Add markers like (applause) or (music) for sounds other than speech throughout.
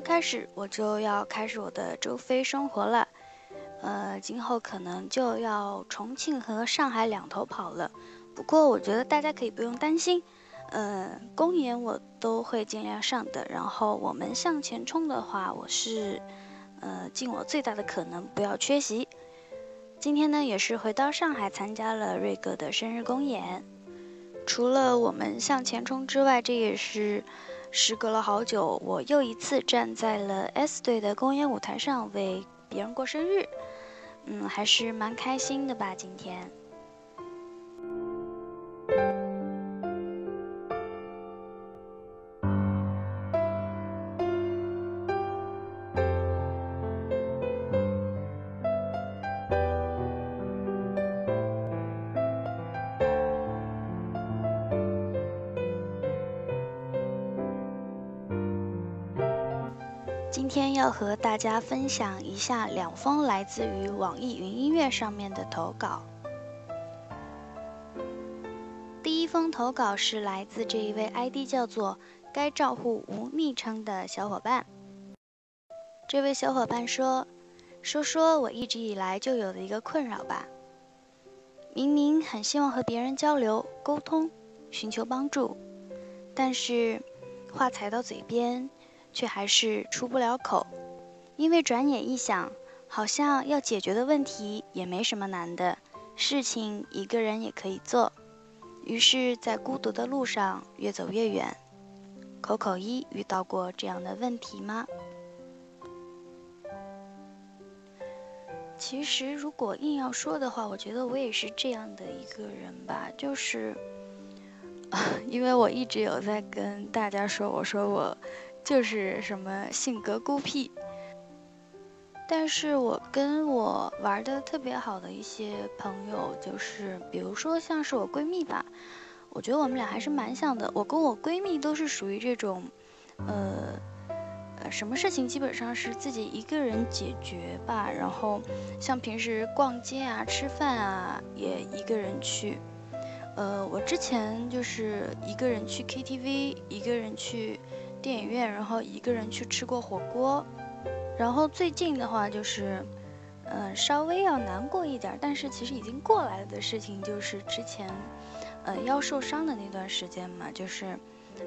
开始，我就要开始我的周飞生活了。呃，今后可能就要重庆和上海两头跑了。不过我觉得大家可以不用担心，呃，公演我都会尽量上的。然后我们向前冲的话，我是呃尽我最大的可能不要缺席。今天呢，也是回到上海参加了瑞哥的生日公演。除了我们向前冲之外，这也是。时隔了好久，我又一次站在了 S 队的公演舞台上为别人过生日，嗯，还是蛮开心的吧，今天。今天要和大家分享一下两封来自于网易云音乐上面的投稿。第一封投稿是来自这一位 ID 叫做“该账户无昵称”的小伙伴。这位小伙伴说：“说说我一直以来就有的一个困扰吧。明明很希望和别人交流、沟通、寻求帮助，但是话才到嘴边。”却还是出不了口，因为转眼一想，好像要解决的问题也没什么难的，事情一个人也可以做。于是，在孤独的路上越走越远。口口一遇到过这样的问题吗？其实，如果硬要说的话，我觉得我也是这样的一个人吧，就是，(laughs) 因为我一直有在跟大家说，我说我。就是什么性格孤僻，但是我跟我玩的特别好的一些朋友，就是比如说像是我闺蜜吧，我觉得我们俩还是蛮像的。我跟我闺蜜都是属于这种，呃，呃，什么事情基本上是自己一个人解决吧。然后像平时逛街啊、吃饭啊，也一个人去。呃，我之前就是一个人去 KTV，一个人去。电影院，然后一个人去吃过火锅，然后最近的话就是，嗯，稍微要难过一点，但是其实已经过来了的事情，就是之前，呃，腰受伤的那段时间嘛，就是，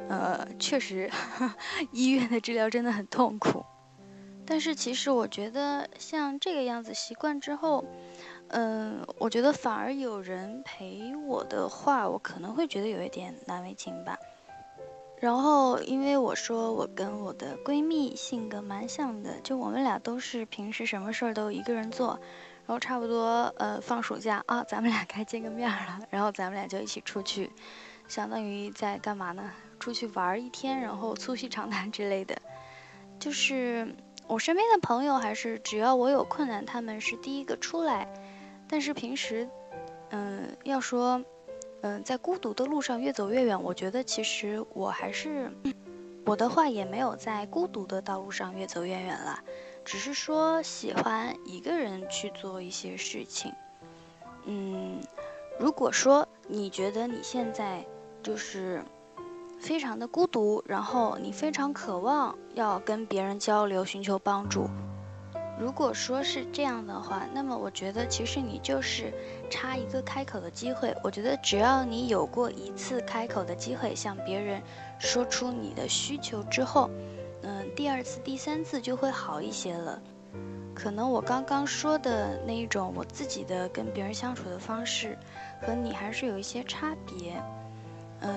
呃，确实 (laughs) 医院的治疗真的很痛苦，但是其实我觉得像这个样子习惯之后，嗯，我觉得反而有人陪我的话，我可能会觉得有一点难为情吧。然后，因为我说我跟我的闺蜜性格蛮像的，就我们俩都是平时什么事儿都一个人做，然后差不多呃放暑假啊，咱们俩该见个面了，然后咱们俩就一起出去，相当于在干嘛呢？出去玩儿一天，然后促膝长谈之类的。就是我身边的朋友，还是只要我有困难，他们是第一个出来。但是平时，嗯，要说。嗯，在孤独的路上越走越远。我觉得其实我还是，我的话也没有在孤独的道路上越走越远了，只是说喜欢一个人去做一些事情。嗯，如果说你觉得你现在就是非常的孤独，然后你非常渴望要跟别人交流、寻求帮助。如果说是这样的话，那么我觉得其实你就是差一个开口的机会。我觉得只要你有过一次开口的机会，向别人说出你的需求之后，嗯，第二次、第三次就会好一些了。可能我刚刚说的那一种我自己的跟别人相处的方式，和你还是有一些差别。呃，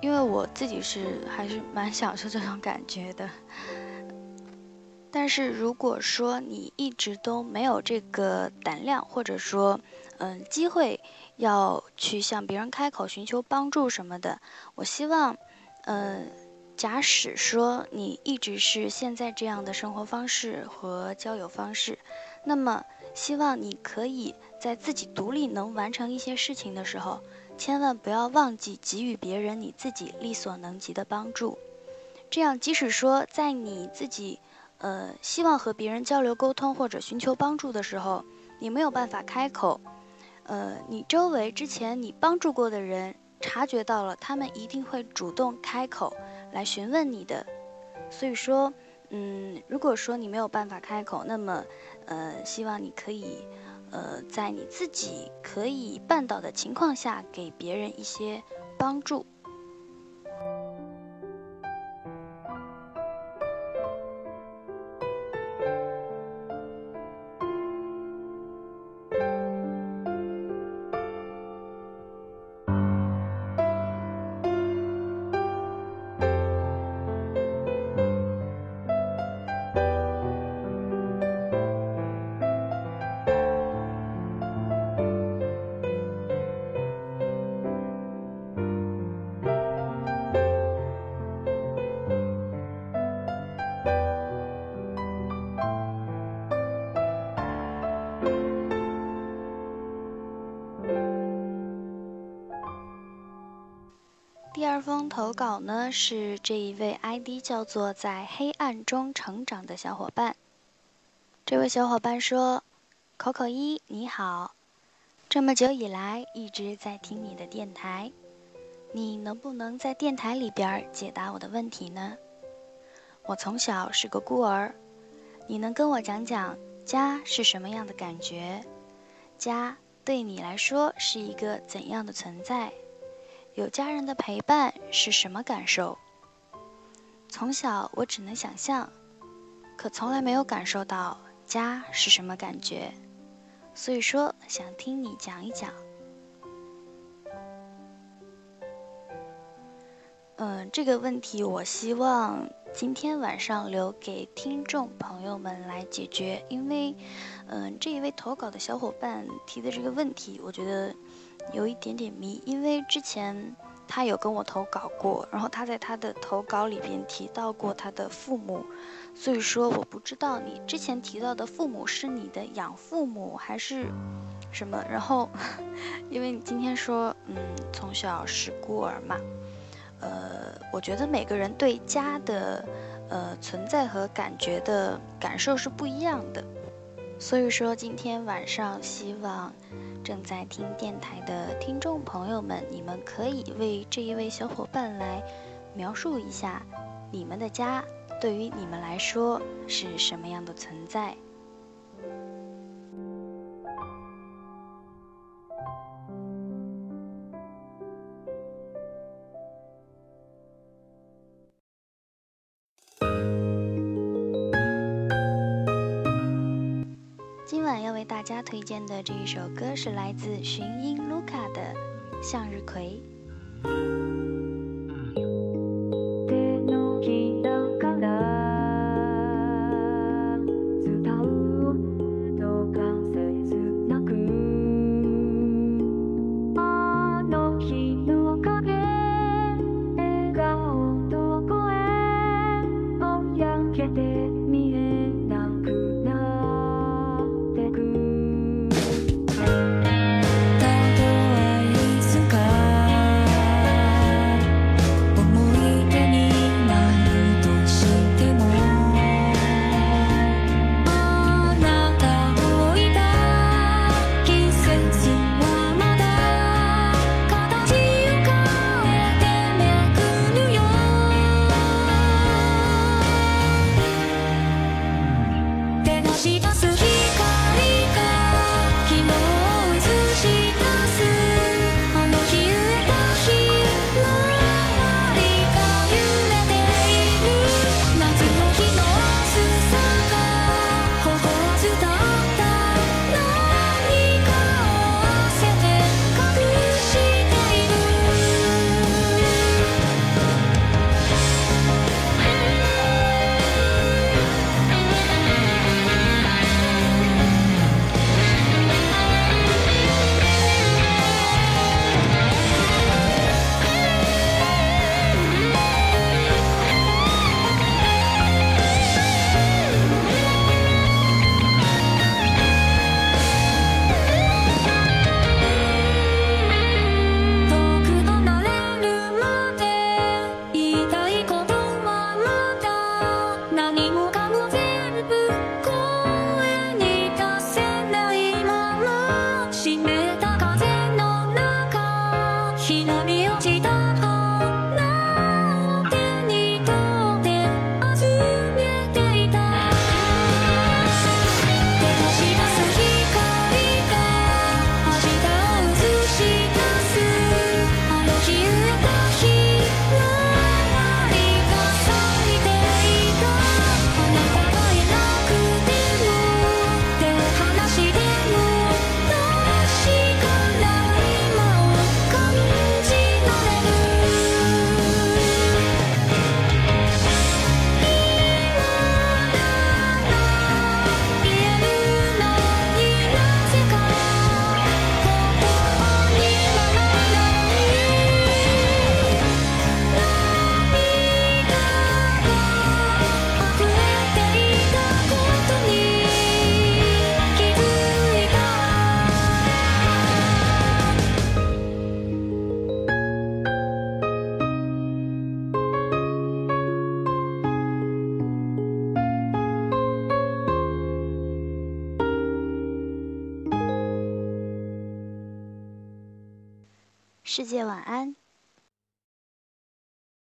因为我自己是还是蛮享受这种感觉的。但是如果说你一直都没有这个胆量，或者说，嗯，机会要去向别人开口寻求帮助什么的，我希望，呃，假使说你一直是现在这样的生活方式和交友方式，那么希望你可以在自己独立能完成一些事情的时候，千万不要忘记给予别人你自己力所能及的帮助。这样，即使说在你自己，呃，希望和别人交流沟通或者寻求帮助的时候，你没有办法开口，呃，你周围之前你帮助过的人察觉到了，他们一定会主动开口来询问你的。所以说，嗯，如果说你没有办法开口，那么，呃，希望你可以，呃，在你自己可以办到的情况下，给别人一些帮助。投稿呢，是这一位 ID 叫做“在黑暗中成长”的小伙伴。这位小伙伴说：“口口一，你好，这么久以来一直在听你的电台，你能不能在电台里边解答我的问题呢？我从小是个孤儿，你能跟我讲讲家是什么样的感觉？家对你来说是一个怎样的存在？”有家人的陪伴是什么感受？从小我只能想象，可从来没有感受到家是什么感觉，所以说想听你讲一讲。嗯，这个问题我希望今天晚上留给听众朋友们来解决，因为，嗯，这一位投稿的小伙伴提的这个问题，我觉得。有一点点迷，因为之前他有跟我投稿过，然后他在他的投稿里边提到过他的父母，所以说我不知道你之前提到的父母是你的养父母还是什么。然后，(laughs) 因为你今天说，嗯，从小是孤儿嘛，呃，我觉得每个人对家的呃存在和感觉的感受是不一样的，所以说今天晚上希望。正在听电台的听众朋友们，你们可以为这一位小伙伴来描述一下，你们的家对于你们来说是什么样的存在？推荐的这一首歌是来自寻音卢卡的《向日葵》。世界晚安。